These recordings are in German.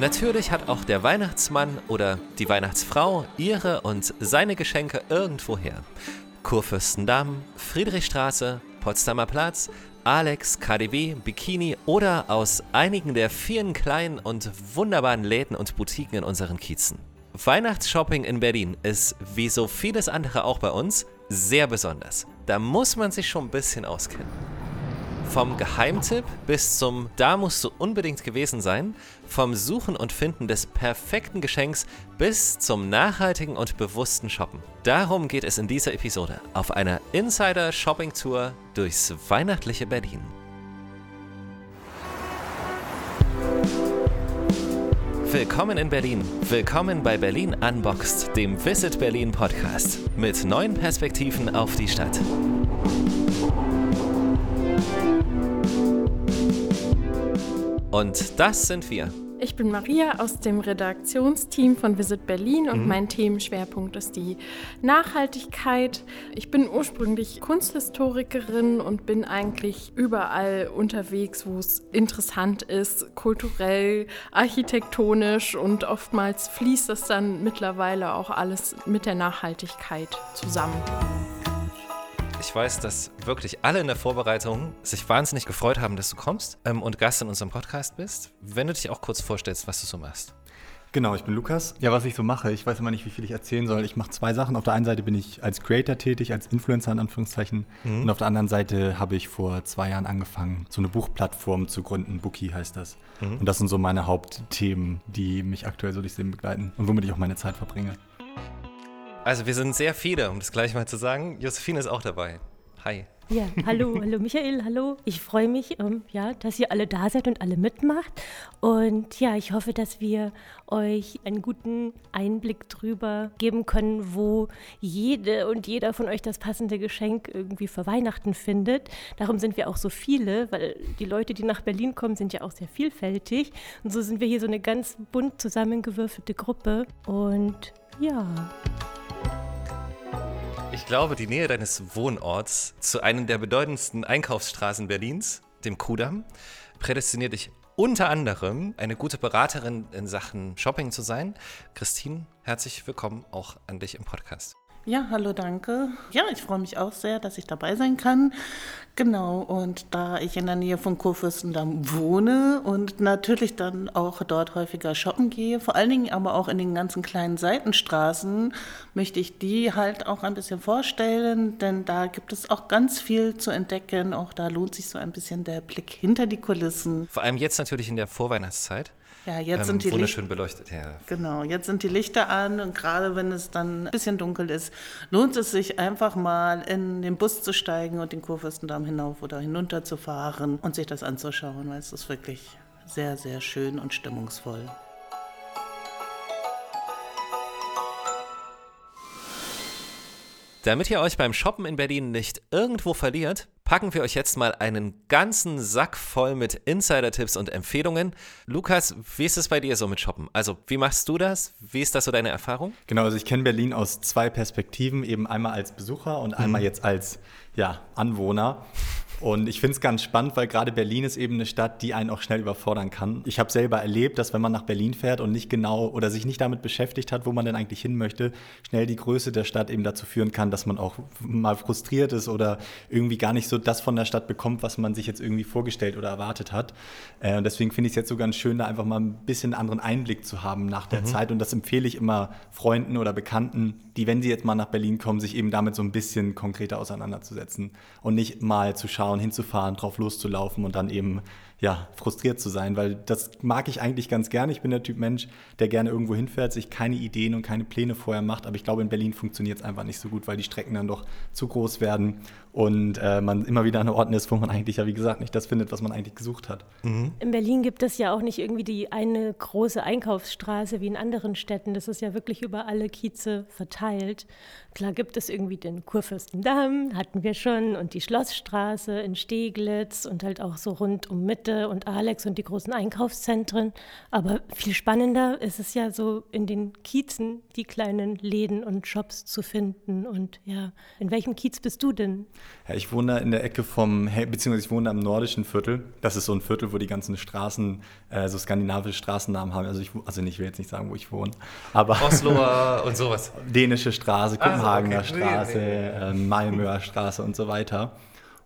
Natürlich hat auch der Weihnachtsmann oder die Weihnachtsfrau ihre und seine Geschenke irgendwoher. Kurfürstendamm, Friedrichstraße, Potsdamer Platz, Alex, KDW, Bikini oder aus einigen der vielen kleinen und wunderbaren Läden und Boutiquen in unseren Kiezen. Weihnachtsshopping in Berlin ist, wie so vieles andere auch bei uns, sehr besonders. Da muss man sich schon ein bisschen auskennen. Vom Geheimtipp bis zum Da musst du unbedingt gewesen sein, vom Suchen und Finden des perfekten Geschenks bis zum nachhaltigen und bewussten Shoppen. Darum geht es in dieser Episode auf einer Insider-Shopping-Tour durchs weihnachtliche Berlin. Willkommen in Berlin. Willkommen bei Berlin Unboxed, dem Visit Berlin Podcast mit neuen Perspektiven auf die Stadt. Und das sind wir. Ich bin Maria aus dem Redaktionsteam von Visit Berlin und mhm. mein Themenschwerpunkt ist die Nachhaltigkeit. Ich bin ursprünglich Kunsthistorikerin und bin eigentlich überall unterwegs, wo es interessant ist, kulturell, architektonisch und oftmals fließt das dann mittlerweile auch alles mit der Nachhaltigkeit zusammen. Ich weiß, dass wirklich alle in der Vorbereitung sich wahnsinnig gefreut haben, dass du kommst ähm, und Gast in unserem Podcast bist. Wenn du dich auch kurz vorstellst, was du so machst. Genau, ich bin Lukas. Ja, was ich so mache, ich weiß immer nicht, wie viel ich erzählen soll. Ich mache zwei Sachen. Auf der einen Seite bin ich als Creator tätig, als Influencer in Anführungszeichen. Mhm. Und auf der anderen Seite habe ich vor zwei Jahren angefangen, so eine Buchplattform zu gründen. Bookie heißt das. Mhm. Und das sind so meine Hauptthemen, die mich aktuell so durchs Leben begleiten und womit ich auch meine Zeit verbringe. Also wir sind sehr viele, um das gleich mal zu sagen. Josephine ist auch dabei. Hi. Ja, hallo, hallo Michael, hallo. Ich freue mich, ähm, ja, dass ihr alle da seid und alle mitmacht. Und ja, ich hoffe, dass wir euch einen guten Einblick drüber geben können, wo jede und jeder von euch das passende Geschenk irgendwie für Weihnachten findet. Darum sind wir auch so viele, weil die Leute, die nach Berlin kommen, sind ja auch sehr vielfältig. Und so sind wir hier so eine ganz bunt zusammengewürfelte Gruppe. Und ja. Ich glaube, die Nähe deines Wohnorts zu einem der bedeutendsten Einkaufsstraßen Berlins, dem Kudamm, prädestiniert dich unter anderem eine gute Beraterin in Sachen Shopping zu sein. Christine, herzlich willkommen auch an dich im Podcast. Ja, hallo, danke. Ja, ich freue mich auch sehr, dass ich dabei sein kann. Genau, und da ich in der Nähe von Kurfürstendamm wohne und natürlich dann auch dort häufiger shoppen gehe, vor allen Dingen aber auch in den ganzen kleinen Seitenstraßen, möchte ich die halt auch ein bisschen vorstellen, denn da gibt es auch ganz viel zu entdecken. Auch da lohnt sich so ein bisschen der Blick hinter die Kulissen. Vor allem jetzt natürlich in der Vorweihnachtszeit. Ja, jetzt ähm, sind die wunderschön Licht beleuchtet. Ja. Genau, jetzt sind die Lichter an und gerade wenn es dann ein bisschen dunkel ist, lohnt es sich einfach mal in den Bus zu steigen und den Kurfürstendamm hinauf oder hinunter zu fahren und sich das anzuschauen, weil es ist wirklich sehr, sehr schön und stimmungsvoll. Damit ihr euch beim Shoppen in Berlin nicht irgendwo verliert, packen wir euch jetzt mal einen ganzen Sack voll mit Insider-Tipps und Empfehlungen. Lukas, wie ist es bei dir so mit Shoppen? Also, wie machst du das? Wie ist das so deine Erfahrung? Genau, also ich kenne Berlin aus zwei Perspektiven, eben einmal als Besucher und einmal mhm. jetzt als ja, Anwohner. Und ich finde es ganz spannend, weil gerade Berlin ist eben eine Stadt, die einen auch schnell überfordern kann. Ich habe selber erlebt, dass wenn man nach Berlin fährt und nicht genau oder sich nicht damit beschäftigt hat, wo man denn eigentlich hin möchte, schnell die Größe der Stadt eben dazu führen kann, dass man auch mal frustriert ist oder irgendwie gar nicht so das von der Stadt bekommt, was man sich jetzt irgendwie vorgestellt oder erwartet hat. Äh, und deswegen finde ich es jetzt so ganz schön, da einfach mal ein bisschen anderen Einblick zu haben nach der mhm. Zeit. Und das empfehle ich immer Freunden oder Bekannten, die, wenn sie jetzt mal nach Berlin kommen, sich eben damit so ein bisschen konkreter auseinanderzusetzen und nicht mal zu schauen, hinzufahren, drauf loszulaufen und dann eben ja, frustriert zu sein, weil das mag ich eigentlich ganz gerne. Ich bin der Typ Mensch, der gerne irgendwo hinfährt, sich keine Ideen und keine Pläne vorher macht. Aber ich glaube, in Berlin funktioniert es einfach nicht so gut, weil die Strecken dann doch zu groß werden und äh, man immer wieder an Orten ist, wo man eigentlich ja, wie gesagt, nicht das findet, was man eigentlich gesucht hat. Mhm. In Berlin gibt es ja auch nicht irgendwie die eine große Einkaufsstraße wie in anderen Städten. Das ist ja wirklich über alle Kieze verteilt. Klar gibt es irgendwie den Kurfürstendamm, hatten wir schon, und die Schlossstraße in Steglitz und halt auch so rund um Mitte und Alex und die großen Einkaufszentren. Aber viel spannender ist es ja so in den Kiezen, die kleinen Läden und Shops zu finden. Und ja, in welchem Kiez bist du denn? Ja, ich wohne in der Ecke vom, beziehungsweise ich wohne am nordischen Viertel. Das ist so ein Viertel, wo die ganzen Straßen, äh, so skandinavische Straßennamen haben. Also ich, also ich will jetzt nicht sagen, wo ich wohne, aber Osloer und sowas. Dänische Straße, Kopenhagener Ah, okay. Straße, Nee, nee, äh, Malmöer Straße und so weiter.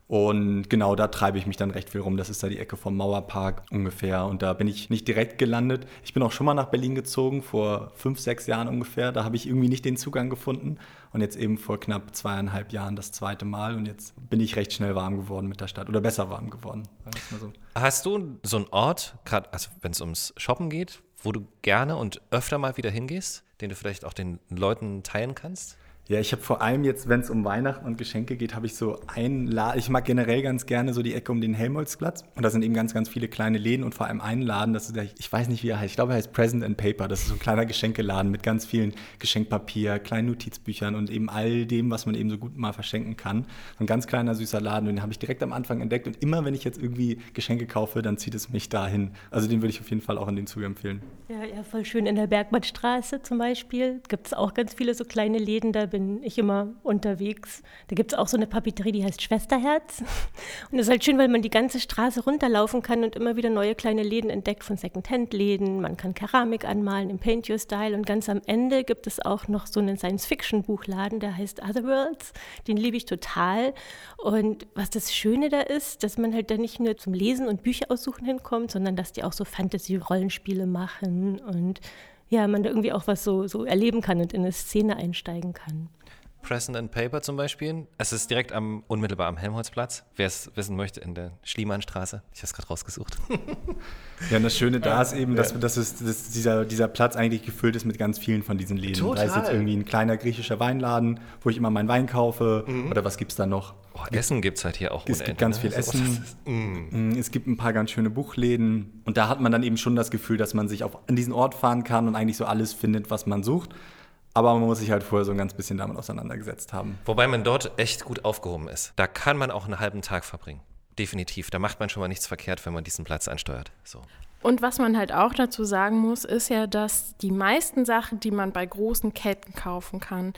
Und genau da treibe ich mich dann recht viel rum. Das ist da die Ecke vom Mauerpark ungefähr. Und da bin ich nicht direkt gelandet. Ich bin auch schon mal nach Berlin gezogen, vor fünf, sechs Jahren ungefähr. Da habe ich irgendwie nicht den Zugang gefunden. Und jetzt eben vor knapp zweieinhalb Jahren das zweite Mal. Und jetzt bin ich recht schnell warm geworden mit der Stadt. Oder besser warm geworden. so. Hast du so einen Ort, gerade also wenn es ums Shoppen geht, wo du gerne und öfter mal wieder hingehst, den du vielleicht auch den Leuten teilen kannst? Ja, ich habe vor allem jetzt, wenn es um Weihnachten und Geschenke geht, habe ich so einen Laden. Ich mag generell ganz gerne so die Ecke um den Helmholtzplatz. Und da sind eben ganz, ganz viele kleine Läden und vor allem einen Laden, das ist der, ich weiß nicht, wie er heißt. Ich glaube, er heißt Present and Paper. Das ist so ein kleiner Geschenkeladen mit ganz vielen Geschenkpapier, kleinen Notizbüchern und eben all dem, was man eben so gut mal verschenken kann. Ein ganz kleiner, süßer Laden. Den habe ich direkt am Anfang entdeckt. Und immer, wenn ich jetzt irgendwie Geschenke kaufe, dann zieht es mich dahin. Also den würde ich auf jeden Fall auch in dem Zuge empfehlen. Ja, ja, voll schön. In der Bergmannstraße zum Beispiel gibt es auch ganz viele so kleine Läden, da bin ich immer unterwegs. Da gibt es auch so eine Papeterie, die heißt Schwesterherz. Und das ist halt schön, weil man die ganze Straße runterlaufen kann und immer wieder neue kleine Läden entdeckt von Secondhand-Läden. Man kann Keramik anmalen im Paint Your Style. Und ganz am Ende gibt es auch noch so einen Science-Fiction-Buchladen, der heißt Otherworlds. Den liebe ich total. Und was das Schöne da ist, dass man halt da nicht nur zum Lesen und Bücher aussuchen hinkommt, sondern dass die auch so Fantasy-Rollenspiele machen und ja, man da irgendwie auch was so, so erleben kann und in eine Szene einsteigen kann. Present and Paper zum Beispiel. Es ist direkt am, unmittelbar am Helmholtzplatz. Wer es wissen möchte, in der Schliemannstraße. Ich habe es gerade rausgesucht. Ja, und das Schöne da ist eben, dass, dass, es, dass dieser, dieser Platz eigentlich gefüllt ist mit ganz vielen von diesen Läden. Da ist jetzt Total. irgendwie ein kleiner griechischer Weinladen, wo ich immer meinen Wein kaufe. Oder was gibt es da noch? Oh, Essen gibt es halt hier auch Es gibt Ende, ganz ne? viel Essen. mm. Mm, Es gibt ein paar ganz schöne Buchläden. Und da hat man dann eben schon das Gefühl, dass man sich auf, an diesen Ort fahren kann und eigentlich so alles findet, was man sucht. Aber man muss sich halt vorher so ein ganz bisschen damit auseinandergesetzt haben. Wobei man dort echt gut aufgehoben ist. Da kann man auch einen halben Tag verbringen. Definitiv. Da macht man schon mal nichts verkehrt, wenn man diesen Platz ansteuert. So. Und was man halt auch dazu sagen muss, ist ja, dass die meisten Sachen, die man bei großen Ketten kaufen kann,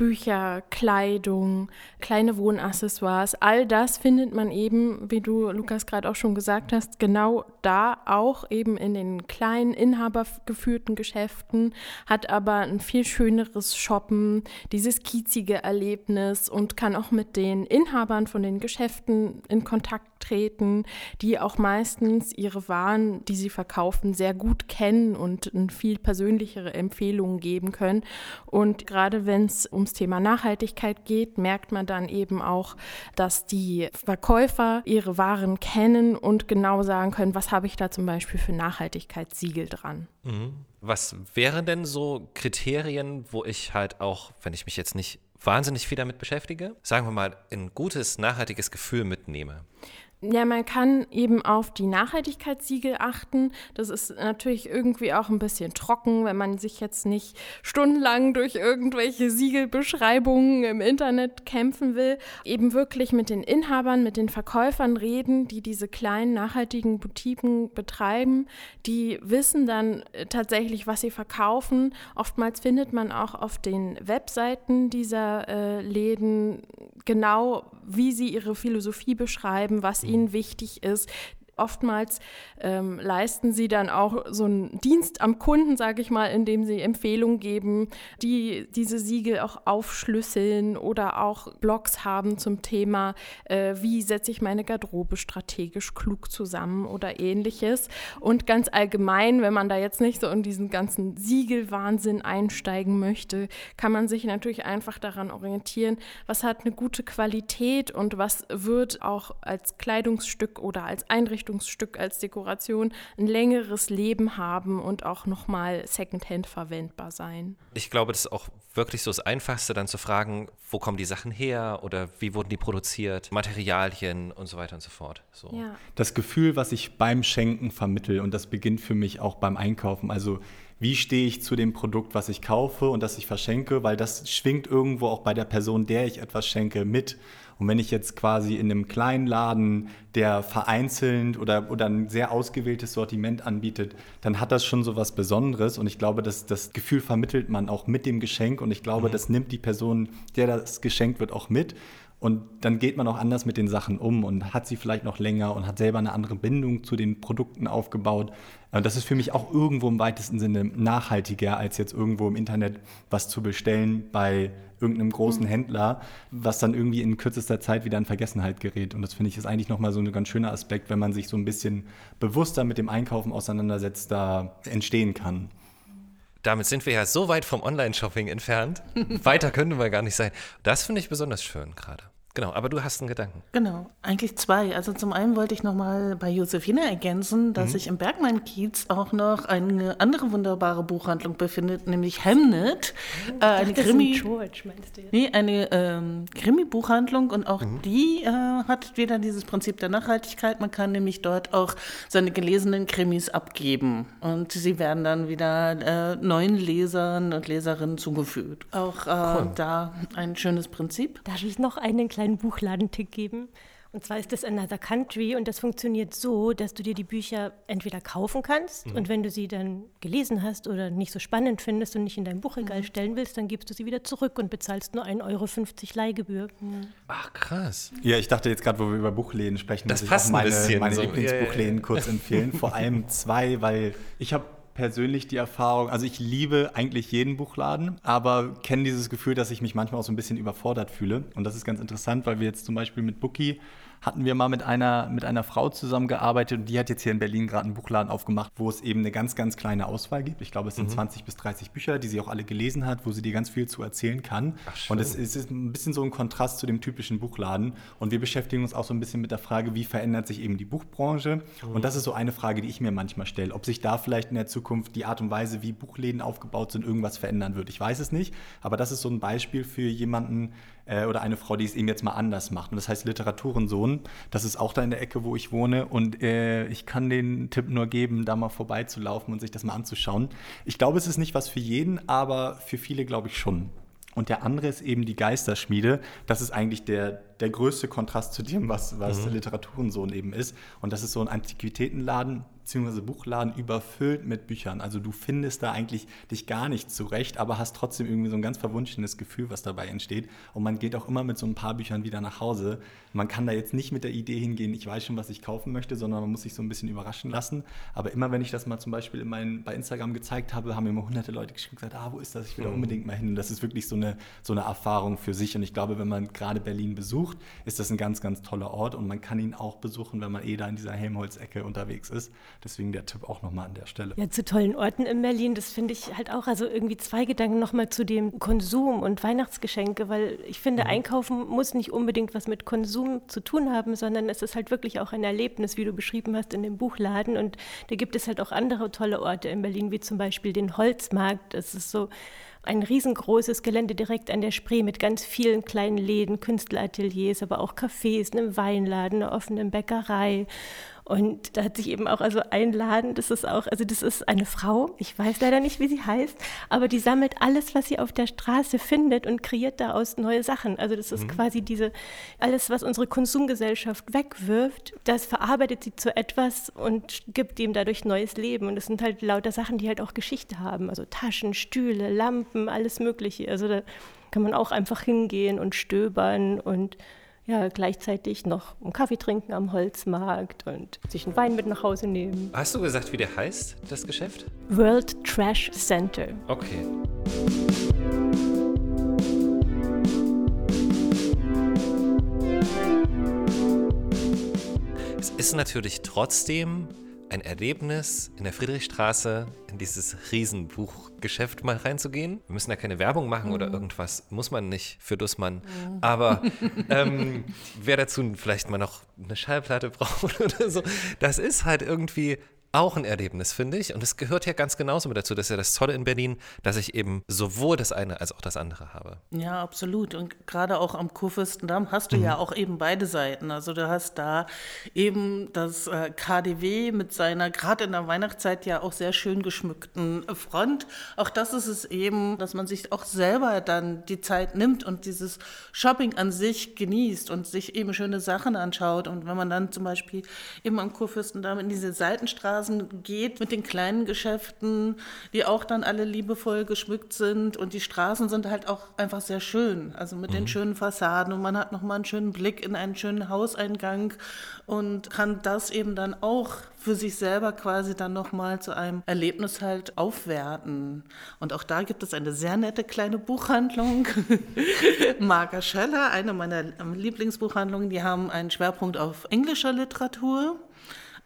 Bücher, Kleidung, kleine Wohnaccessoires, all das findet man eben, wie du, Lukas, gerade auch schon gesagt hast, genau da auch eben in den kleinen, inhabergeführten Geschäften, hat aber ein viel schöneres Shoppen, dieses kiezige Erlebnis und kann auch mit den Inhabern von den Geschäften in Kontakt treten, die auch meistens ihre Waren, die sie verkaufen, sehr gut kennen und eine viel persönlichere Empfehlungen geben können. Und gerade wenn es ums Thema Nachhaltigkeit geht, merkt man dann eben auch, dass die Verkäufer ihre Waren kennen und genau sagen können, was habe ich da zum Beispiel für Nachhaltigkeitssiegel dran. Was wären denn so Kriterien, wo ich halt auch, wenn ich mich jetzt nicht wahnsinnig viel damit beschäftige, sagen wir mal, ein gutes, nachhaltiges Gefühl mitnehme? Ja, man kann eben auf die Nachhaltigkeitssiegel achten. Das ist natürlich irgendwie auch ein bisschen trocken, wenn man sich jetzt nicht stundenlang durch irgendwelche Siegelbeschreibungen im Internet kämpfen will. Eben wirklich mit den Inhabern, mit den Verkäufern reden, die diese kleinen nachhaltigen Boutiquen betreiben. Die wissen dann äh, tatsächlich, was sie verkaufen. Oftmals findet man auch auf den Webseiten dieser äh, Läden genau, wie sie ihre Philosophie beschreiben, was ihnen wichtig ist. Oftmals ähm, leisten sie dann auch so einen Dienst am Kunden, sage ich mal, indem sie Empfehlungen geben, die diese Siegel auch aufschlüsseln oder auch Blogs haben zum Thema, äh, wie setze ich meine Garderobe strategisch klug zusammen oder ähnliches. Und ganz allgemein, wenn man da jetzt nicht so in diesen ganzen Siegelwahnsinn einsteigen möchte, kann man sich natürlich einfach daran orientieren, was hat eine gute Qualität und was wird auch als Kleidungsstück oder als Einrichtungsstück, als Dekoration ein längeres Leben haben und auch nochmal Secondhand verwendbar sein. Ich glaube, das ist auch wirklich so das Einfachste, dann zu fragen, wo kommen die Sachen her oder wie wurden die produziert, Materialien und so weiter und so fort. So. Ja. Das Gefühl, was ich beim Schenken vermittel, und das beginnt für mich auch beim Einkaufen. Also wie stehe ich zu dem Produkt, was ich kaufe und das ich verschenke, weil das schwingt irgendwo auch bei der Person, der ich etwas schenke, mit. Und wenn ich jetzt quasi in einem kleinen Laden, der vereinzelt oder, oder ein sehr ausgewähltes Sortiment anbietet, dann hat das schon so was Besonderes. Und ich glaube, dass das Gefühl vermittelt man auch mit dem Geschenk. Und ich glaube, mhm. das nimmt die Person, der das geschenkt wird, auch mit. Und dann geht man auch anders mit den Sachen um und hat sie vielleicht noch länger und hat selber eine andere Bindung zu den Produkten aufgebaut. Und das ist für mich auch irgendwo im weitesten Sinne nachhaltiger, als jetzt irgendwo im Internet was zu bestellen bei irgendeinem großen mhm. Händler, was dann irgendwie in kürzester Zeit wieder in Vergessenheit gerät. Und das finde ich ist eigentlich nochmal so ein ganz schöner Aspekt, wenn man sich so ein bisschen bewusster mit dem Einkaufen auseinandersetzt, da entstehen kann. Damit sind wir ja so weit vom Online-Shopping entfernt. Weiter könnte man gar nicht sein. Das finde ich besonders schön gerade. Genau, aber du hast einen Gedanken. Genau, eigentlich zwei. Also zum einen wollte ich nochmal bei Josephine ergänzen, dass mhm. sich im Bergmann-Kiez auch noch eine andere wunderbare Buchhandlung befindet, nämlich Hemnet. äh, eine Krimi. George, meinst du? Nee, eine ähm, Krimi-Buchhandlung und auch mhm. die äh, hat wieder dieses Prinzip der Nachhaltigkeit. Man kann nämlich dort auch seine gelesenen Krimis abgeben und sie werden dann wieder äh, neuen Lesern und Leserinnen zugefügt. Auch äh, cool. da ein schönes Prinzip. Darf ich noch einen kleinen kleinen Buchladentick geben. Und zwar ist das Another Country und das funktioniert so, dass du dir die Bücher entweder kaufen kannst mhm. und wenn du sie dann gelesen hast oder nicht so spannend findest und nicht in dein Buchregal mhm. stellen willst, dann gibst du sie wieder zurück und bezahlst nur 1,50 Euro Leihgebühr. Mhm. Ach, krass. Ja, ich dachte jetzt gerade, wo wir über Buchläden sprechen, das dass ich auch meine, meine so. Lieblingsbuchläden ja, ja, ja. kurz empfehlen. Vor allem zwei, weil ich habe persönlich die Erfahrung, also ich liebe eigentlich jeden Buchladen, aber kenne dieses Gefühl, dass ich mich manchmal auch so ein bisschen überfordert fühle. Und das ist ganz interessant, weil wir jetzt zum Beispiel mit Bookie hatten wir mal mit einer, mit einer Frau zusammengearbeitet und die hat jetzt hier in Berlin gerade einen Buchladen aufgemacht, wo es eben eine ganz, ganz kleine Auswahl gibt. Ich glaube, es sind mhm. 20 bis 30 Bücher, die sie auch alle gelesen hat, wo sie dir ganz viel zu erzählen kann. Ach, und es, es, ist ein bisschen so ein Kontrast zu dem typischen Buchladen. Und wir beschäftigen uns auch so ein bisschen mit der Frage, wie verändert sich eben die Buchbranche? Mhm. Und das ist so eine Frage, die ich mir manchmal stelle, ob sich da vielleicht in der Zukunft die Art und Weise, wie Buchläden aufgebaut sind, irgendwas verändern wird. Ich weiß es nicht, aber das ist so ein Beispiel für jemanden, äh, oder eine Frau, die es eben jetzt mal anders macht. Und das heißt Literaturensohn. Das ist auch da in der Ecke, wo ich wohne. Und äh, ich kann den Tipp nur geben, da mal vorbeizulaufen und sich das mal anzuschauen. Ich glaube, es ist nicht was für jeden, aber für viele glaube ich schon. Und der andere ist eben die Geisterschmiede. Das ist eigentlich der, der größte Kontrast zu dem, was, was mhm. Literaturensohn eben ist. Und das ist so ein Antiquitätenladen, beziehungsweise Buchladen überfüllt mit Büchern. Also du findest da eigentlich dich gar nicht zurecht, aber hast trotzdem irgendwie so ein ganz verwunschenes Gefühl, was dabei entsteht. Und man geht auch immer mit so ein paar Büchern wieder nach Hause. Man kann da jetzt nicht mit der Idee hingehen, ich weiß schon, was ich kaufen möchte, sondern man muss sich so ein bisschen überraschen lassen. Aber immer, wenn ich das mal zum Beispiel in mein, bei Instagram gezeigt habe, haben immer hunderte Leute geschrieben gesagt, ah, wo ist das? Ich will da mhm. unbedingt mal hin. Und das ist wirklich so eine, so eine Erfahrung für sich. Und ich glaube, wenn man gerade Berlin besucht, ist das ein ganz, ganz toller Ort. Und man kann ihn auch besuchen, wenn man eh da in dieser Helmholtz-Ecke unterwegs ist. Deswegen der Tipp auch nochmal an der Stelle. Ja, zu tollen Orten in Berlin, das finde ich halt auch, also irgendwie zwei Gedanken nochmal zu dem Konsum und Weihnachtsgeschenke, weil ich finde, mhm. Einkaufen muss nicht unbedingt was mit Konsum zu tun haben, sondern es ist halt wirklich auch ein Erlebnis, wie du beschrieben hast, in dem Buchladen. Und da gibt es halt auch andere tolle Orte in Berlin, wie zum Beispiel den Holzmarkt. Das ist so ein riesengroßes Gelände direkt an der Spree mit ganz vielen kleinen Läden, Künstlerateliers, aber auch Cafés, einem Weinladen, einer offenen Bäckerei. Und da hat sich eben auch also ein Laden, das ist auch, also das ist eine Frau, ich weiß leider nicht, wie sie heißt, aber die sammelt alles, was sie auf der Straße findet und kreiert daraus neue Sachen. Also das ist mhm. quasi diese, alles, was unsere Konsumgesellschaft wegwirft, das verarbeitet sie zu etwas und gibt ihm dadurch neues Leben. Und das sind halt lauter Sachen, die halt auch Geschichte haben. Also Taschen, Stühle, Lampen, alles Mögliche. Also da kann man auch einfach hingehen und stöbern und ja, gleichzeitig noch einen Kaffee trinken am Holzmarkt und sich einen Wein mit nach Hause nehmen. Hast du gesagt, wie der heißt, das Geschäft? World Trash Center. Okay. Es ist natürlich trotzdem ein Erlebnis, in der Friedrichstraße in dieses Riesenbuchgeschäft mal reinzugehen. Wir müssen da keine Werbung machen mhm. oder irgendwas, muss man nicht für Dussmann. Mhm. Aber ähm, wer dazu vielleicht mal noch eine Schallplatte braucht oder so, das ist halt irgendwie auch ein Erlebnis, finde ich. Und es gehört ja ganz genauso mit dazu. Das ist ja das Tolle in Berlin, dass ich eben sowohl das eine als auch das andere habe. Ja, absolut. Und gerade auch am Kurfürstendamm hast du mhm. ja auch eben beide Seiten. Also du hast da eben das äh, KDW mit seiner, gerade in der Weihnachtszeit ja auch sehr schön geschmückten Front. Auch das ist es eben, dass man sich auch selber dann die Zeit nimmt und dieses Shopping an sich genießt und sich eben schöne Sachen anschaut. Und wenn man dann zum Beispiel eben am Kurfürstendamm in diese Seitenstraße Straßen geht mit den kleinen Geschäften, die auch dann alle liebevoll geschmückt sind. Und die Straßen sind halt auch einfach sehr schön, also mit mhm. den schönen Fassaden. Und man hat nochmal einen schönen Blick in einen schönen Hauseingang und kann das eben dann auch für sich selber quasi dann nochmal zu einem Erlebnis halt aufwerten. Und auch da gibt es eine sehr nette kleine Buchhandlung. Marga Scheller, eine meiner Lieblingsbuchhandlungen, die haben einen Schwerpunkt auf englischer Literatur.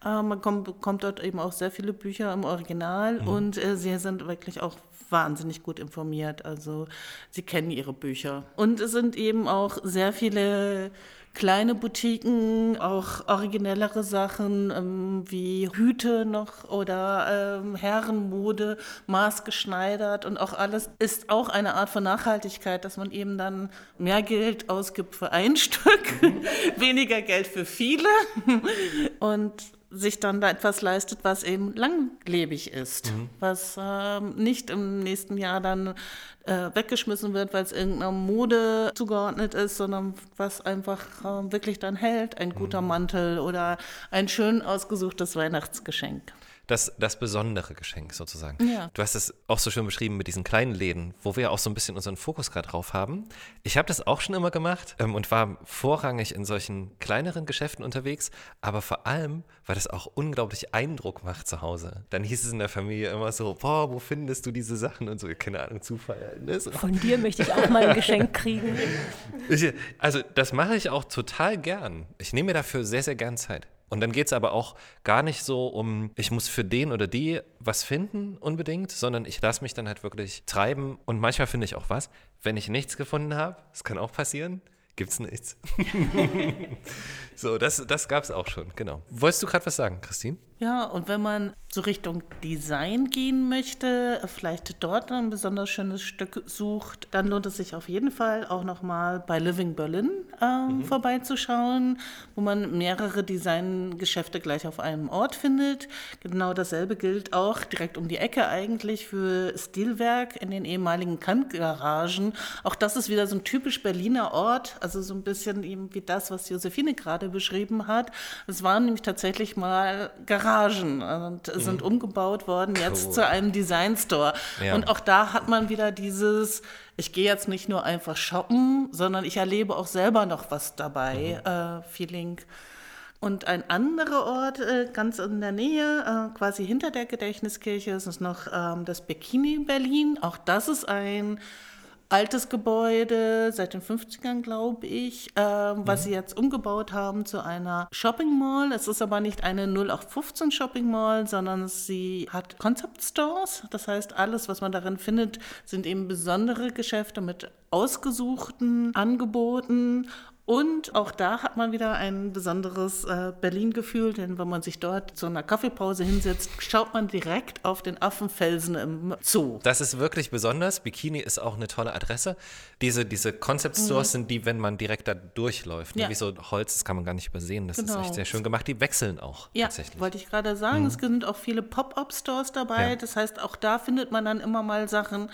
Äh, man kommt, bekommt dort eben auch sehr viele Bücher im Original mhm. und äh, sie sind wirklich auch wahnsinnig gut informiert. Also sie kennen ihre Bücher. Und es sind eben auch sehr viele kleine Boutiquen, auch originellere Sachen ähm, wie Hüte noch oder ähm, Herrenmode, maßgeschneidert und auch alles ist auch eine Art von Nachhaltigkeit, dass man eben dann mehr Geld ausgibt für ein Stück, weniger Geld für viele und sich dann da etwas leistet, was eben langlebig ist, mhm. was äh, nicht im nächsten Jahr dann äh, weggeschmissen wird, weil es irgendeiner Mode zugeordnet ist, sondern was einfach äh, wirklich dann hält, ein guter mhm. Mantel oder ein schön ausgesuchtes Weihnachtsgeschenk das, das besondere Geschenk sozusagen. Ja. Du hast es auch so schön beschrieben mit diesen kleinen Läden, wo wir auch so ein bisschen unseren Fokus gerade drauf haben. Ich habe das auch schon immer gemacht ähm, und war vorrangig in solchen kleineren Geschäften unterwegs, aber vor allem, weil das auch unglaublich Eindruck macht zu Hause. Dann hieß es in der Familie immer so, boah, wo findest du diese Sachen und so, keine Ahnung, Zufall. Ne? So. Von dir möchte ich auch mal ein Geschenk kriegen. Ich, also das mache ich auch total gern. Ich nehme mir dafür sehr, sehr gern Zeit. Und dann geht es aber auch gar nicht so um, ich muss für den oder die was finden unbedingt, sondern ich lasse mich dann halt wirklich treiben und manchmal finde ich auch was. Wenn ich nichts gefunden habe, das kann auch passieren, gibt es nichts. so, das, das gab es auch schon, genau. Wolltest du gerade was sagen, Christine? Ja, und wenn man so Richtung Design gehen möchte, vielleicht dort ein besonders schönes Stück sucht, dann lohnt es sich auf jeden Fall auch nochmal bei Living Berlin äh, mhm. vorbeizuschauen, wo man mehrere Designgeschäfte gleich auf einem Ort findet. Genau dasselbe gilt auch direkt um die Ecke eigentlich für Stilwerk in den ehemaligen Kantgaragen. Auch das ist wieder so ein typisch Berliner Ort, also so ein bisschen eben wie das, was Josephine gerade beschrieben hat. Es waren nämlich tatsächlich mal Garagen Garagen und mhm. sind umgebaut worden jetzt cool. zu einem Design Store. Ja. Und auch da hat man wieder dieses, ich gehe jetzt nicht nur einfach shoppen, sondern ich erlebe auch selber noch was dabei, mhm. äh, Feeling. Und ein anderer Ort äh, ganz in der Nähe, äh, quasi hinter der Gedächtniskirche, ist noch ähm, das Bikini Berlin. Auch das ist ein altes Gebäude, seit den 50ern, glaube ich, äh, was mhm. sie jetzt umgebaut haben zu einer Shopping Mall. Es ist aber nicht eine 0815 Shopping Mall, sondern sie hat Concept Stores. Das heißt, alles, was man darin findet, sind eben besondere Geschäfte mit ausgesuchten Angeboten und auch da hat man wieder ein besonderes äh, Berlin-Gefühl, denn wenn man sich dort zu einer Kaffeepause hinsetzt, schaut man direkt auf den Affenfelsen im Zoo. Das ist wirklich besonders. Bikini ist auch eine tolle Adresse. Diese, diese Concept Stores mhm. sind die, wenn man direkt da durchläuft. Ja. Wie so Holz, das kann man gar nicht übersehen. Das genau. ist echt sehr schön gemacht. Die wechseln auch ja, tatsächlich. wollte ich gerade sagen. Mhm. Es sind auch viele Pop-Up-Stores dabei. Ja. Das heißt, auch da findet man dann immer mal Sachen,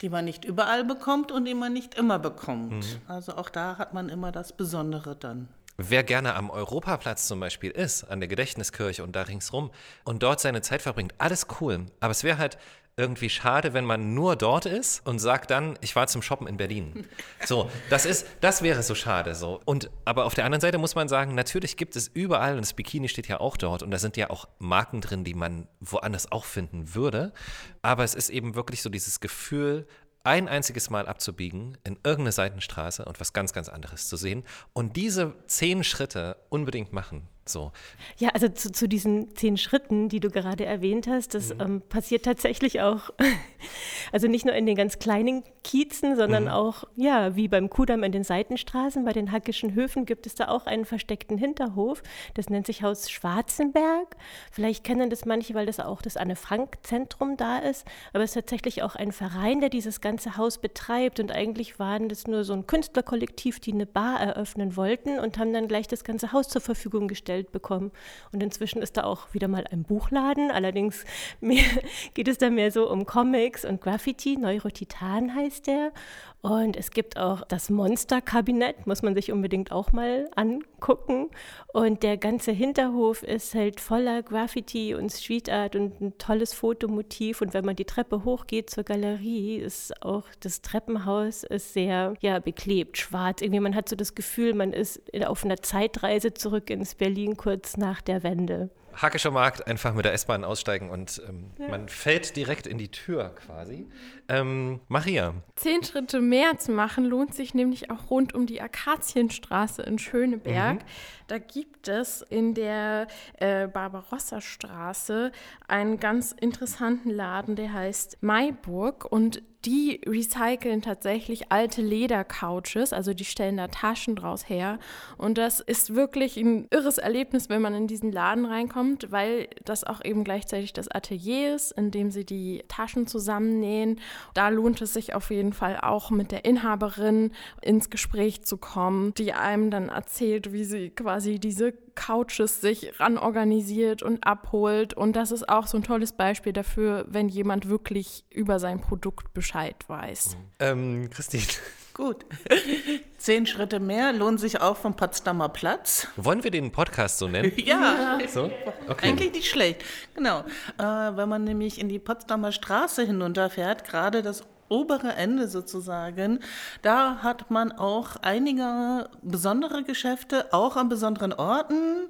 die man nicht überall bekommt und die man nicht immer bekommt. Mhm. Also auch da hat man immer das Besondere dann. Wer gerne am Europaplatz zum Beispiel ist, an der Gedächtniskirche und da ringsrum und dort seine Zeit verbringt, alles cool. Aber es wäre halt irgendwie schade, wenn man nur dort ist und sagt dann, ich war zum Shoppen in Berlin. So, das ist, das wäre so schade so. Und aber auf der anderen Seite muss man sagen, natürlich gibt es überall und das Bikini steht ja auch dort und da sind ja auch Marken drin, die man woanders auch finden würde. Aber es ist eben wirklich so dieses Gefühl, ein einziges Mal abzubiegen in irgendeine Seitenstraße und was ganz, ganz anderes zu sehen und diese zehn Schritte unbedingt machen. So. Ja, also zu, zu diesen zehn Schritten, die du gerade erwähnt hast, das mhm. ähm, passiert tatsächlich auch, also nicht nur in den ganz kleinen Kiezen, sondern mhm. auch, ja, wie beim Kudamm in den Seitenstraßen, bei den Hackischen Höfen gibt es da auch einen versteckten Hinterhof. Das nennt sich Haus Schwarzenberg. Vielleicht kennen das manche, weil das auch das Anne-Frank-Zentrum da ist. Aber es ist tatsächlich auch ein Verein, der dieses ganze Haus betreibt. Und eigentlich waren das nur so ein Künstlerkollektiv, die eine Bar eröffnen wollten und haben dann gleich das ganze Haus zur Verfügung gestellt bekommen. Und inzwischen ist da auch wieder mal ein Buchladen. Allerdings geht es da mehr so um Comics und Graffiti. Neurotitan heißt der. Und es gibt auch das Monsterkabinett, muss man sich unbedingt auch mal angucken. Und der ganze Hinterhof ist halt voller Graffiti und Street Art und ein tolles Fotomotiv. Und wenn man die Treppe hochgeht zur Galerie, ist auch das Treppenhaus ist sehr ja, beklebt, schwarz. Irgendwie man hat so das Gefühl, man ist auf einer Zeitreise zurück ins Berlin kurz nach der Wende. Hackischer Markt, einfach mit der S-Bahn aussteigen und ähm, ja. man fällt direkt in die Tür quasi. Ähm, Maria. Zehn Schritte mehr zu machen lohnt sich nämlich auch rund um die Akazienstraße in Schöneberg. Mhm. Da gibt es in der äh, Barbarossa-Straße einen ganz interessanten Laden, der heißt Maiburg und die recyceln tatsächlich alte Ledercouches, also die stellen da Taschen draus her. Und das ist wirklich ein irres Erlebnis, wenn man in diesen Laden reinkommt, weil das auch eben gleichzeitig das Atelier ist, in dem sie die Taschen zusammennähen. Da lohnt es sich auf jeden Fall auch mit der Inhaberin ins Gespräch zu kommen, die einem dann erzählt, wie sie quasi diese Couches sich ranorganisiert und abholt. Und das ist auch so ein tolles Beispiel dafür, wenn jemand wirklich über sein Produkt Bescheid weiß. Ähm, Christine. Gut. Zehn Schritte mehr lohnen sich auch vom Potsdamer Platz. Wollen wir den Podcast so nennen? ja, so? okay. eigentlich nicht schlecht. Genau. Äh, wenn man nämlich in die Potsdamer Straße hinunterfährt, gerade das obere Ende sozusagen, da hat man auch einige besondere Geschäfte, auch an besonderen Orten.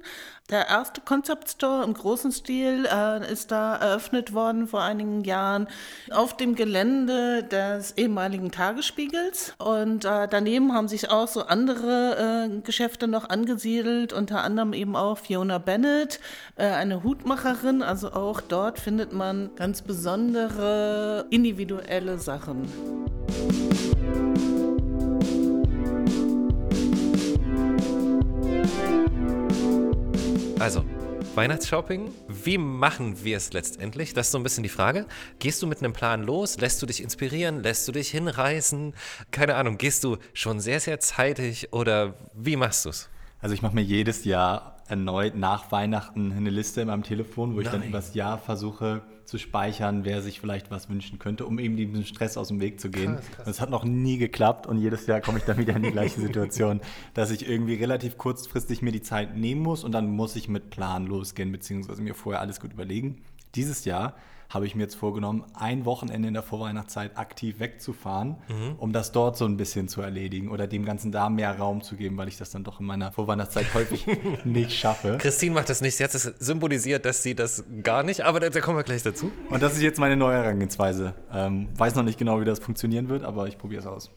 Der erste Concept Store im großen Stil äh, ist da eröffnet worden vor einigen Jahren auf dem Gelände des ehemaligen Tagesspiegels. Und äh, daneben haben sich auch so andere äh, Geschäfte noch angesiedelt, unter anderem eben auch Fiona Bennett, äh, eine Hutmacherin. Also auch dort findet man ganz besondere individuelle Sachen. Also, Weihnachtsshopping, wie machen wir es letztendlich? Das ist so ein bisschen die Frage. Gehst du mit einem Plan los? Lässt du dich inspirieren? Lässt du dich hinreißen? Keine Ahnung, gehst du schon sehr, sehr zeitig oder wie machst du es? Also ich mache mir jedes Jahr erneut nach Weihnachten eine Liste in meinem Telefon, wo ich Nein. dann übers Jahr versuche zu speichern, wer sich vielleicht was wünschen könnte, um eben diesem Stress aus dem Weg zu gehen. Krass, krass. Das hat noch nie geklappt und jedes Jahr komme ich dann wieder in die gleiche Situation, dass ich irgendwie relativ kurzfristig mir die Zeit nehmen muss und dann muss ich mit Plan losgehen, beziehungsweise mir vorher alles gut überlegen. Dieses Jahr habe ich mir jetzt vorgenommen, ein Wochenende in der Vorweihnachtszeit aktiv wegzufahren, mhm. um das dort so ein bisschen zu erledigen oder dem Ganzen da mehr Raum zu geben, weil ich das dann doch in meiner Vorweihnachtszeit häufig nicht schaffe. Christine macht das nicht. Sie hat es symbolisiert, dass sie das gar nicht, aber da, da, kommen wir gleich dazu. Und das ist jetzt meine neue Herangehensweise. Ähm, weiß noch nicht genau, wie das funktionieren wird, aber ich probiere es aus.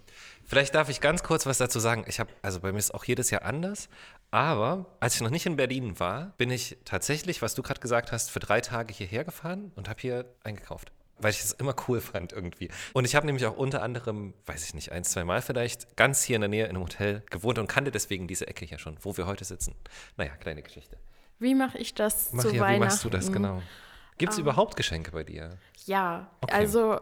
Vielleicht darf ich ganz kurz was dazu sagen. Ich habe, also bei mir ist auch jedes Jahr anders, aber als ich noch nicht in Berlin war, bin ich tatsächlich, was du gerade gesagt hast, für drei Tage hierher gefahren und habe hier eingekauft. Weil ich es immer cool fand irgendwie. Und ich habe nämlich auch unter anderem, weiß ich nicht, ein, zwei Mal vielleicht, ganz hier in der Nähe in einem Hotel gewohnt und kannte deswegen diese Ecke hier schon, wo wir heute sitzen. Naja, kleine Geschichte. Wie mache ich das Maria, zu Weihnachten? Wie machst du das genau? Gibt es um, ähm, überhaupt Geschenke bei dir? Ja, okay. also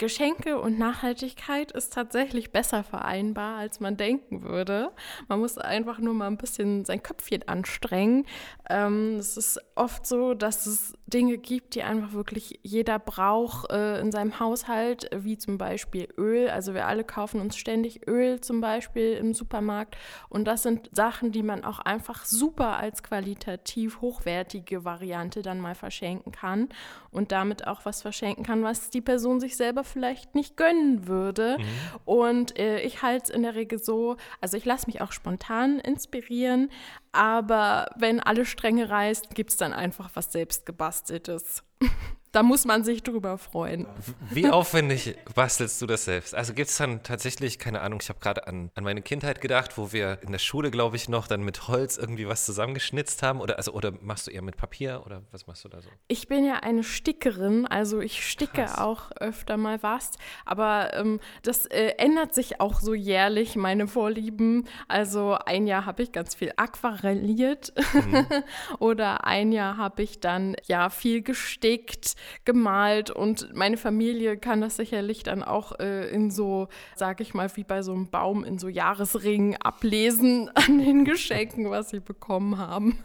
Geschenke und Nachhaltigkeit ist tatsächlich besser vereinbar, als man denken würde. Man muss einfach nur mal ein bisschen sein Köpfchen anstrengen. Ähm, es ist oft so, dass es Dinge gibt, die einfach wirklich jeder braucht äh, in seinem Haushalt, wie zum Beispiel Öl. Also wir alle kaufen uns ständig Öl zum Beispiel im Supermarkt. Und das sind Sachen, die man auch einfach super als qualitativ hochwertige Variante dann mal verschenken kann und damit auch was verschenken kann, was die Person sich selber vielleicht nicht gönnen würde. Mhm. Und äh, ich halte es in der Regel so, also ich lasse mich auch spontan inspirieren, aber wenn alle Stränge reißt, gibt es dann einfach was selbstgebasteltes. da muss man sich drüber freuen. Wie aufwendig bastelst du das selbst? Also gibt es dann tatsächlich, keine Ahnung, ich habe gerade an, an meine Kindheit gedacht, wo wir in der Schule, glaube ich, noch dann mit Holz irgendwie was zusammengeschnitzt haben. Oder, also, oder machst du eher mit Papier oder was machst du da so? Ich bin ja eine Stickerin, also ich sticke Krass. auch öfter mal was. Aber ähm, das äh, ändert sich auch so jährlich, meine Vorlieben. Also ein Jahr habe ich ganz viel aquarelliert mhm. oder ein Jahr habe ich dann ja viel gestickt gemalt und meine Familie kann das sicherlich dann auch äh, in so, sag ich mal, wie bei so einem Baum in so Jahresringen ablesen an den Geschenken, was sie bekommen haben.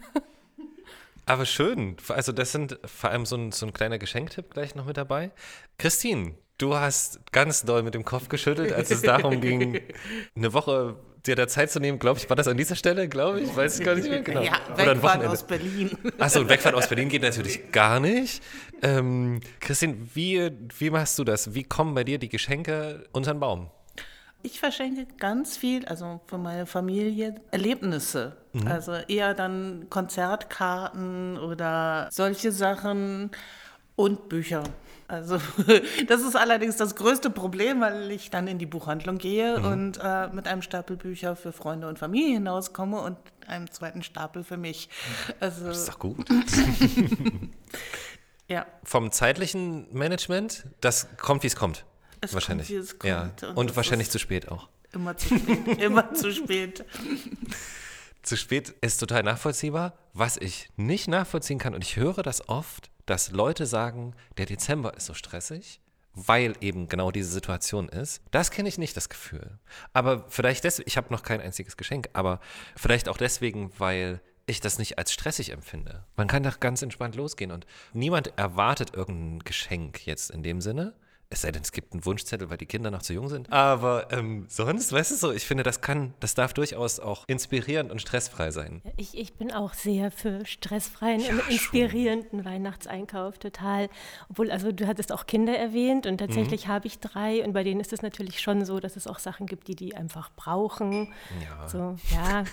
Aber schön. Also das sind vor allem so ein, so ein kleiner Geschenktipp gleich noch mit dabei. Christine, du hast ganz doll mit dem Kopf geschüttelt, als es darum ging, eine Woche dir da Zeit zu nehmen, glaube ich, war das an dieser Stelle, glaube ich, weiß ich gar nicht mehr genau. Ja, wegfahren aus Berlin. Achso, wegfahren aus Berlin geht natürlich gar nicht. Ähm, Christine, wie, wie machst du das? Wie kommen bei dir die Geschenke unter den Baum? Ich verschenke ganz viel, also für meine Familie, Erlebnisse. Mhm. Also eher dann Konzertkarten oder solche Sachen und Bücher. Also das ist allerdings das größte Problem, weil ich dann in die Buchhandlung gehe mhm. und äh, mit einem Stapel Bücher für Freunde und Familie hinauskomme und einem zweiten Stapel für mich. Also, das ist doch gut. ja. Vom zeitlichen Management, das kommt, wie es kommt. Es wahrscheinlich. Kommt, wie es kommt. Ja. Und, und wahrscheinlich zu spät auch. Immer zu spät. immer zu spät. Zu spät ist total nachvollziehbar. Was ich nicht nachvollziehen kann, und ich höre das oft, dass Leute sagen, der Dezember ist so stressig, weil eben genau diese Situation ist. Das kenne ich nicht, das Gefühl. Aber vielleicht deswegen, ich habe noch kein einziges Geschenk, aber vielleicht auch deswegen, weil ich das nicht als stressig empfinde. Man kann doch ganz entspannt losgehen und niemand erwartet irgendein Geschenk jetzt in dem Sinne. Es sei denn, es gibt einen Wunschzettel, weil die Kinder noch zu jung sind. Aber ähm, sonst, weißt du so, ich finde, das kann, das darf durchaus auch inspirierend und stressfrei sein. Ich, ich bin auch sehr für stressfreien ja, und inspirierenden schon. Weihnachtseinkauf, total. Obwohl, also du hattest auch Kinder erwähnt und tatsächlich mhm. habe ich drei und bei denen ist es natürlich schon so, dass es auch Sachen gibt, die die einfach brauchen. Ja. So, ja,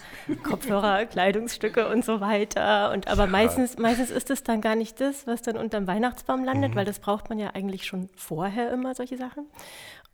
Kopfhörer, Kleidungsstücke und so weiter. Und aber ja. meistens, meistens ist es dann gar nicht das, was dann unterm Weihnachtsbaum landet, mhm. weil das braucht man ja eigentlich schon vorher vorher immer solche Sachen.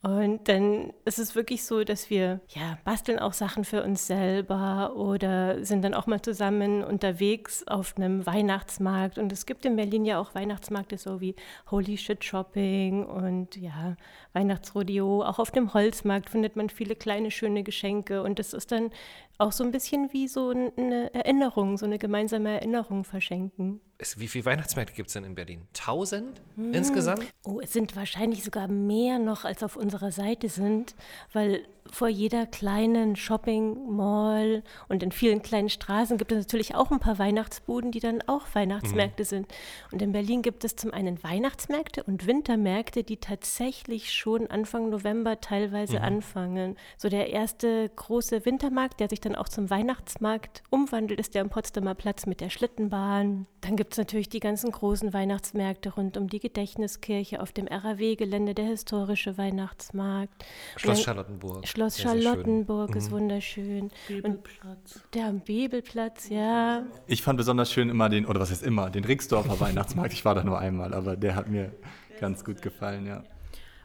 Und dann ist es wirklich so, dass wir ja basteln auch Sachen für uns selber oder sind dann auch mal zusammen unterwegs auf einem Weihnachtsmarkt. Und es gibt in Berlin ja auch Weihnachtsmärkte so wie Holy Shit Shopping und ja, Weihnachtsrodeo. Auch auf dem Holzmarkt findet man viele kleine schöne Geschenke. Und das ist dann auch so ein bisschen wie so eine Erinnerung, so eine gemeinsame Erinnerung verschenken. Wie viele Weihnachtsmärkte gibt es denn in Berlin? Tausend hm. insgesamt? Oh, es sind wahrscheinlich sogar mehr noch, als auf unserer Seite sind, weil vor jeder kleinen Shopping-Mall und in vielen kleinen Straßen gibt es natürlich auch ein paar Weihnachtsbuden, die dann auch Weihnachtsmärkte mhm. sind. Und in Berlin gibt es zum einen Weihnachtsmärkte und Wintermärkte, die tatsächlich schon Anfang November teilweise mhm. anfangen. So der erste große Wintermarkt, der sich dann auch zum Weihnachtsmarkt umwandelt, ist der am Potsdamer Platz mit der Schlittenbahn. Dann gibt es natürlich die ganzen großen Weihnachtsmärkte rund um die Gedächtniskirche auf dem RAW-Gelände, der historische Weihnachtsmarkt. Schloss Charlottenburg. Schloss sehr, Charlottenburg sehr ist mhm. wunderschön. Bebelplatz. Und der Bebelplatz, ja. Ich fand besonders schön immer den, oder was heißt immer, den Rixdorfer Weihnachtsmarkt. Ich war da nur einmal, aber der hat mir ganz gut gefallen, ja.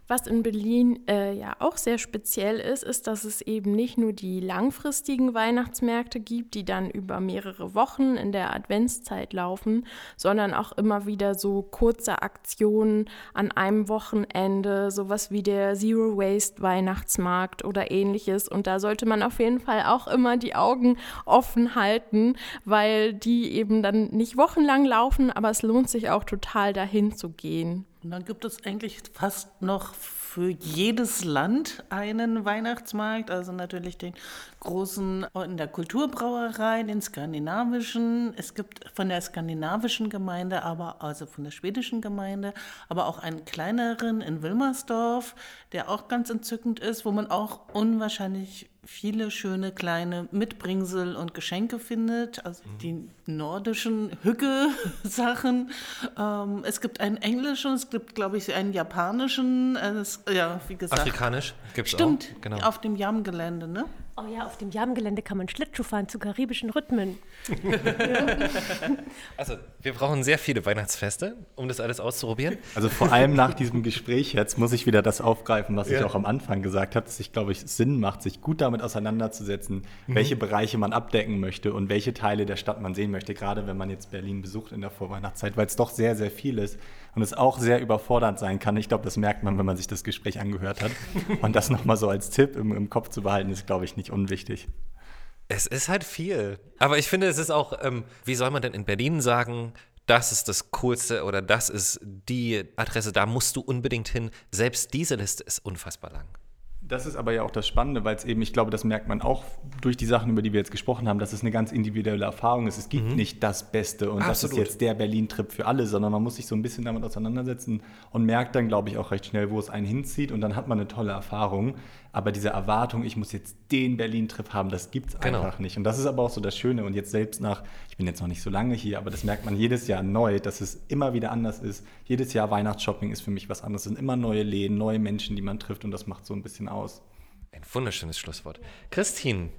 Was in Berlin äh, ja auch sehr speziell ist, ist, dass es eben nicht nur die langfristigen Weihnachtsmärkte gibt, die dann über mehrere Wochen in der Adventszeit laufen, sondern auch immer wieder so kurze Aktionen an einem Wochenende, sowas wie der Zero Waste Weihnachtsmarkt oder ähnliches. Und da sollte man auf jeden Fall auch immer die Augen offen halten, weil die eben dann nicht wochenlang laufen, aber es lohnt sich auch total dahin zu gehen. Und dann gibt es eigentlich fast noch für jedes Land einen Weihnachtsmarkt, also natürlich den großen in der Kulturbrauerei, den skandinavischen. Es gibt von der skandinavischen Gemeinde, aber also von der schwedischen Gemeinde, aber auch einen kleineren in Wilmersdorf, der auch ganz entzückend ist, wo man auch unwahrscheinlich viele schöne kleine Mitbringsel und Geschenke findet, also mhm. die nordischen Hücke-Sachen. Ähm, es gibt einen englischen, es gibt, glaube ich, einen japanischen, äh, das, ja, wie gesagt. Afrikanisch gibt es auch. Stimmt, genau. auf dem Yam-Gelände, ne? Oh ja, auf dem Jamgelände kann man Schlittschuh fahren zu karibischen Rhythmen. also, wir brauchen sehr viele Weihnachtsfeste, um das alles auszuprobieren. Also vor allem nach diesem Gespräch jetzt muss ich wieder das aufgreifen, was ja. ich auch am Anfang gesagt habe, dass ich glaube ich Sinn macht, sich gut damit auseinanderzusetzen, mhm. welche Bereiche man abdecken möchte und welche Teile der Stadt man sehen möchte, gerade wenn man jetzt Berlin besucht in der Vorweihnachtszeit, weil es doch sehr, sehr viel ist und es auch sehr überfordernd sein kann. Ich glaube, das merkt man, wenn man sich das Gespräch angehört hat. Und das nochmal so als Tipp im, im Kopf zu behalten, ist, glaube ich, nicht unwichtig. Es ist halt viel. Aber ich finde, es ist auch, ähm, wie soll man denn in Berlin sagen, das ist das Coolste oder das ist die Adresse, da musst du unbedingt hin. Selbst diese Liste ist unfassbar lang. Das ist aber ja auch das Spannende, weil es eben, ich glaube, das merkt man auch durch die Sachen, über die wir jetzt gesprochen haben, dass es eine ganz individuelle Erfahrung ist. Es gibt mhm. nicht das Beste und Absolut. das ist jetzt der Berlin-Trip für alle, sondern man muss sich so ein bisschen damit auseinandersetzen und merkt dann, glaube ich, auch recht schnell, wo es einen hinzieht und dann hat man eine tolle Erfahrung. Aber diese Erwartung, ich muss jetzt den Berlin-Trip haben, das gibt es genau. einfach nicht. Und das ist aber auch so das Schöne. Und jetzt selbst nach, ich bin jetzt noch nicht so lange hier, aber das merkt man jedes Jahr neu, dass es immer wieder anders ist. Jedes Jahr Weihnachtsshopping ist für mich was anderes. Es sind immer neue Läden, neue Menschen, die man trifft und das macht so ein bisschen aus. Ein wunderschönes Schlusswort. Christine,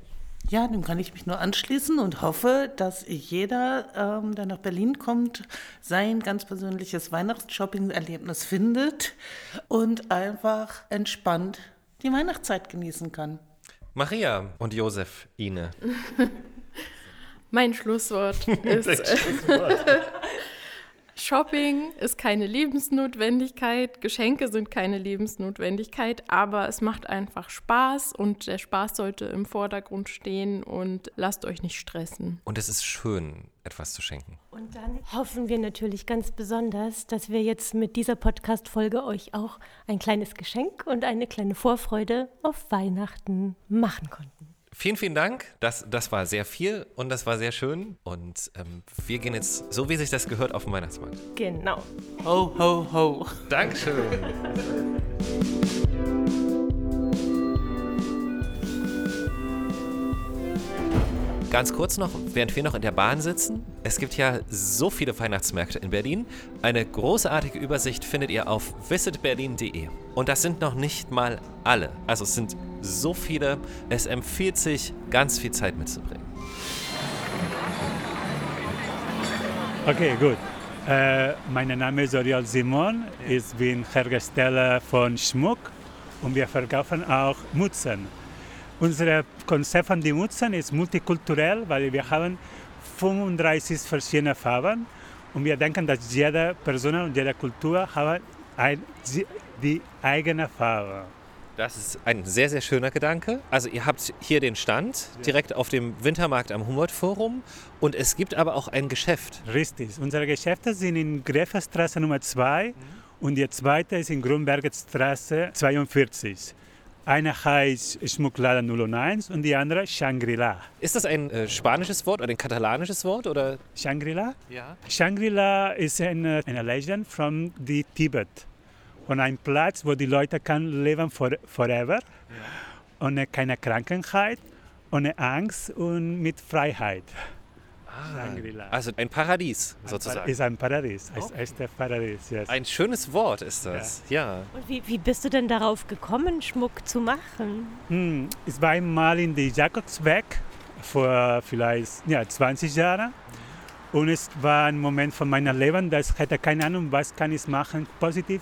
ja, dem kann ich mich nur anschließen und hoffe, dass jeder, ähm, der nach Berlin kommt, sein ganz persönliches Weihnachtsshopping-Erlebnis findet und einfach entspannt die Weihnachtszeit genießen kann. Maria und Josef, Ine. mein Schlusswort ist. Schlusswort. Shopping ist keine Lebensnotwendigkeit, Geschenke sind keine Lebensnotwendigkeit, aber es macht einfach Spaß und der Spaß sollte im Vordergrund stehen und lasst euch nicht stressen. Und es ist schön, etwas zu schenken. Und dann hoffen wir natürlich ganz besonders, dass wir jetzt mit dieser Podcast-Folge euch auch ein kleines Geschenk und eine kleine Vorfreude auf Weihnachten machen konnten vielen, vielen Dank. Das, das war sehr viel und das war sehr schön. Und ähm, wir gehen jetzt, so wie sich das gehört, auf den Weihnachtsmarkt. Genau. Ho, ho, ho. Dankeschön. Ganz kurz noch, während wir noch in der Bahn sitzen. Es gibt ja so viele Weihnachtsmärkte in Berlin. Eine großartige Übersicht findet ihr auf visitberlin.de. Und das sind noch nicht mal alle. Also es sind so viele. Es empfiehlt sich, ganz viel Zeit mitzubringen. Okay, gut. Äh, mein Name ist Oriol Simon. Ich bin Hersteller von Schmuck und wir verkaufen auch Mützen. Unser Konzept von den Mützen ist multikulturell, weil wir haben 35 verschiedene Farben und wir denken, dass jede Person und jede Kultur hat ein, die eigene Farbe. Das ist ein sehr, sehr schöner Gedanke. Also ihr habt hier den Stand direkt auf dem Wintermarkt am Humboldt-Forum und es gibt aber auch ein Geschäft. Richtig. Unsere Geschäfte sind in Gräferstraße Nummer 2 mhm. und die zweite ist in Grünberger Straße 42. Eine heißt Schmuckladen 001 und die andere Shangri-La. Ist das ein äh, spanisches Wort oder ein katalanisches Wort? Oder? Shangri-La? Ja. Shangri-La ist eine, eine Legend von Tibet. Und ein Platz, wo die Leute kann leben for, forever. Ja. Ohne keine Krankheit, ohne Angst und mit Freiheit. Ah, also ein Paradies sozusagen. Ein ist ein Paradies, oh. ist der Paradies, yes. Ein schönes Wort ist das, ja. ja. Und wie, wie bist du denn darauf gekommen, Schmuck zu machen? Hm, ich war einmal in die Jakobsweg vor vielleicht ja, 20 Jahren. Und es war ein Moment von meinem Leben, dass ich hatte keine Ahnung, was kann ich machen, positiv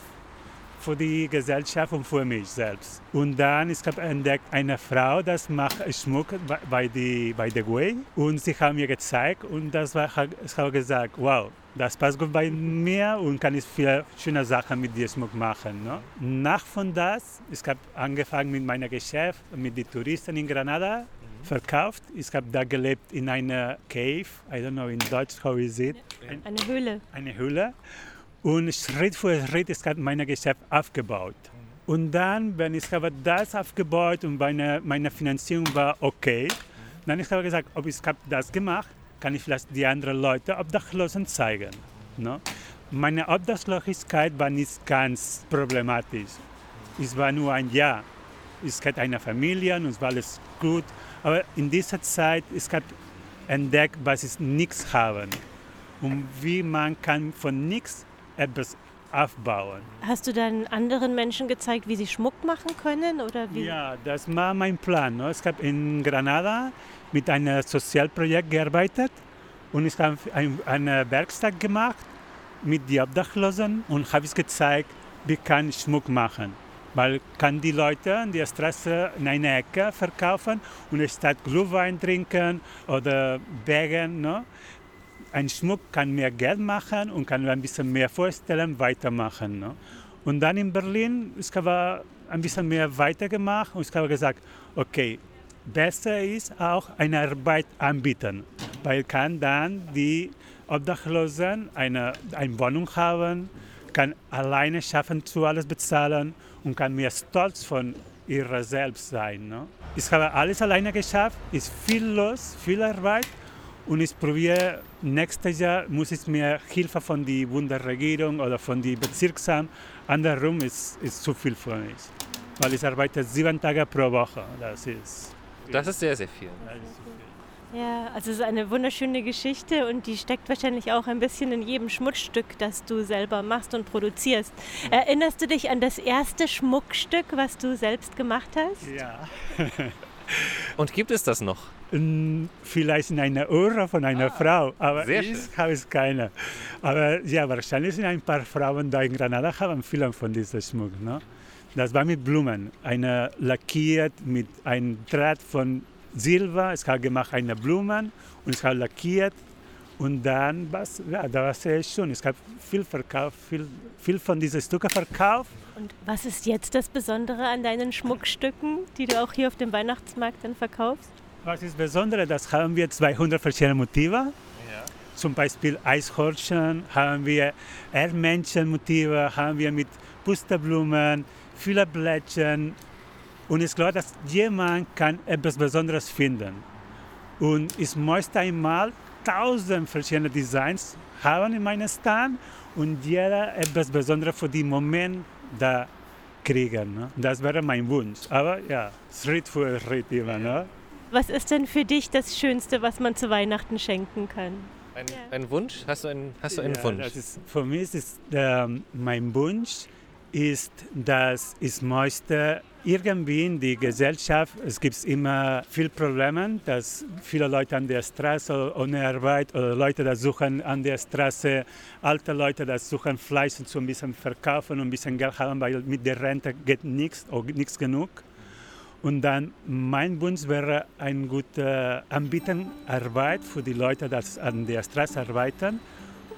für die Gesellschaft und für mich selbst. Und dann ich habe entdeckt eine Frau, das macht Schmuck bei die bei The Way und sie haben mir gezeigt und das war ich habe gesagt, wow, das passt gut bei mir und kann ich viele schöne Sachen mit dir Schmuck machen. Ne? Nach von das, ich habe angefangen mit meinem Geschäft mit den Touristen in Granada verkauft. Ich habe da gelebt in einer Cave, I don't know in Deutsch how is it? Eine Höhle. Eine Höhle. Und Schritt für Schritt ist mein Geschäft aufgebaut. Und dann, wenn ich habe das aufgebaut und meine, meine Finanzierung war okay, dann ich habe gesagt, ob ich habe das gemacht, kann ich vielleicht die anderen Leute Obdachlosen zeigen. No? Meine Obdachlosigkeit war nicht ganz problematisch. Es war nur ein Jahr. Ich hatte eine Familie und es war alles gut. Aber in dieser Zeit, ich habe entdeckt, was ich nichts habe und wie man kann von nichts etwas aufbauen. Hast du dann anderen Menschen gezeigt, wie sie Schmuck machen können? Oder wie? Ja, das war mein Plan. Ne? Ich habe in Granada mit einem Sozialprojekt gearbeitet und ich habe ein, eine Werkstatt gemacht mit den Obdachlosen und habe es gezeigt, wie kann ich Schmuck machen. Weil kann die Leute an der Straße in einer Ecke verkaufen und statt Glühwein trinken oder Wägen. Ne? Ein Schmuck kann mehr Geld machen und kann ein bisschen mehr vorstellen, weitermachen. Ne? Und dann in Berlin, ich habe ein bisschen mehr weitergemacht und ich habe gesagt, okay, besser ist auch eine Arbeit anbieten, weil kann dann die Obdachlosen eine, eine Wohnung haben, kann alleine schaffen, zu alles bezahlen und kann mehr stolz von ihrer selbst sein. Ne? Ich habe alles alleine geschafft, ist viel los, viel Arbeit und ich probiere, nächstes Jahr muss ich mehr Hilfe von der Bundesregierung oder von den Bezirksamt. Andersrum ist, ist zu viel für mich, weil ich arbeite sieben Tage pro Woche. Das ist, das ist sehr, sehr viel. Ja, also es ist eine wunderschöne Geschichte und die steckt wahrscheinlich auch ein bisschen in jedem Schmuckstück, das du selber machst und produzierst. Erinnerst du dich an das erste Schmuckstück, was du selbst gemacht hast? Ja. und gibt es das noch? Vielleicht in einer Uhr von einer ah, Frau, aber ich habe es keine. Aber ja, wahrscheinlich sind ein paar Frauen da in Granada haben viele von diesem Schmuck. Ne? Das war mit Blumen, eine lackiert mit einem Draht von Silber, ich habe gemacht eine Blumen und ich habe lackiert und dann was, ja, da war sehr schön. Ich habe viel verkauft, viel, viel von diesen Stücken verkauft. Und was ist jetzt das Besondere an deinen Schmuckstücken, die du auch hier auf dem Weihnachtsmarkt dann verkaufst? Was ist Besondere? Das haben wir 200 verschiedene Motive. Ja. Zum Beispiel Eishornchen, haben wir Erdmännchenmotive, haben wir mit Pusterblumen, viele Blättchen, und ich glaube, dass jemand kann etwas Besonderes finden. Und ich möchte einmal tausend verschiedene Designs haben in meinem Stand und jeder etwas Besonderes für den Moment da kriegen. Ne? Das wäre mein Wunsch. Aber ja, Schritt für Schritt immer. Ne? Was ist denn für dich das Schönste, was man zu Weihnachten schenken kann? Ein, ja. ein Wunsch? Hast du einen, hast du einen ja, Wunsch? Ist, für mich ist äh, mein Wunsch, ist, dass ich möchte irgendwie in die Gesellschaft, es gibt immer viele Probleme, dass viele Leute an der Straße ohne Arbeit oder Leute, die suchen an der Straße, alte Leute, die suchen Fleisch und so ein bisschen verkaufen und ein bisschen Geld haben, weil mit der Rente geht nichts oder nichts genug. Und dann mein Wunsch wäre ein guter Anbieten Arbeit für die Leute, die an der Straße arbeiten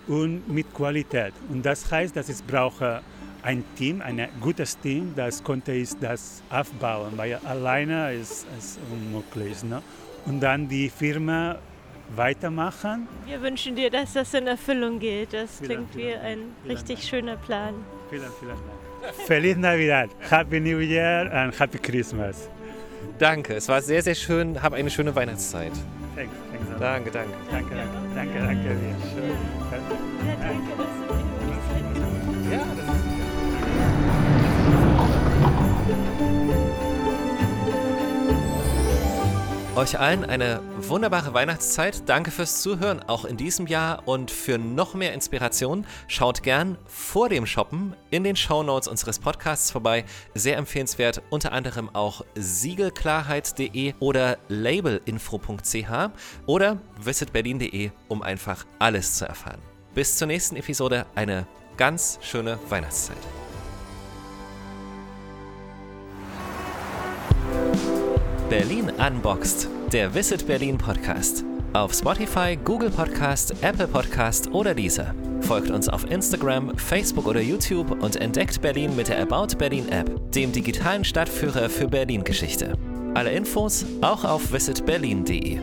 und mit Qualität. Und das heißt, dass ich brauche ein Team, ein gutes Team, das konnte ich das aufbauen, weil alleine ist es unmöglich. Ne? Und dann die Firma weitermachen. Wir wünschen dir, dass das in Erfüllung geht. Das vielen, klingt wie ein richtig Dank. schöner Plan. Vielen, vielen Dank. Feliz Navidad, Happy New Year and Happy Christmas. Danke, es war sehr, sehr schön. Hab eine schöne Weihnachtszeit. Thanks, thanks danke, danke. Danke, danke, danke. danke, danke. Danke, Ja, das ist Euch allen eine wunderbare Weihnachtszeit. Danke fürs Zuhören, auch in diesem Jahr. Und für noch mehr Inspiration schaut gern vor dem Shoppen in den Show Notes unseres Podcasts vorbei. Sehr empfehlenswert, unter anderem auch siegelklarheit.de oder labelinfo.ch oder visitberlin.de, um einfach alles zu erfahren. Bis zur nächsten Episode eine ganz schöne Weihnachtszeit. Berlin Unboxed, der Visit Berlin Podcast. Auf Spotify, Google Podcast, Apple Podcast oder dieser. Folgt uns auf Instagram, Facebook oder YouTube und entdeckt Berlin mit der About Berlin App, dem digitalen Stadtführer für Berlin-Geschichte. Alle Infos auch auf visitberlin.de.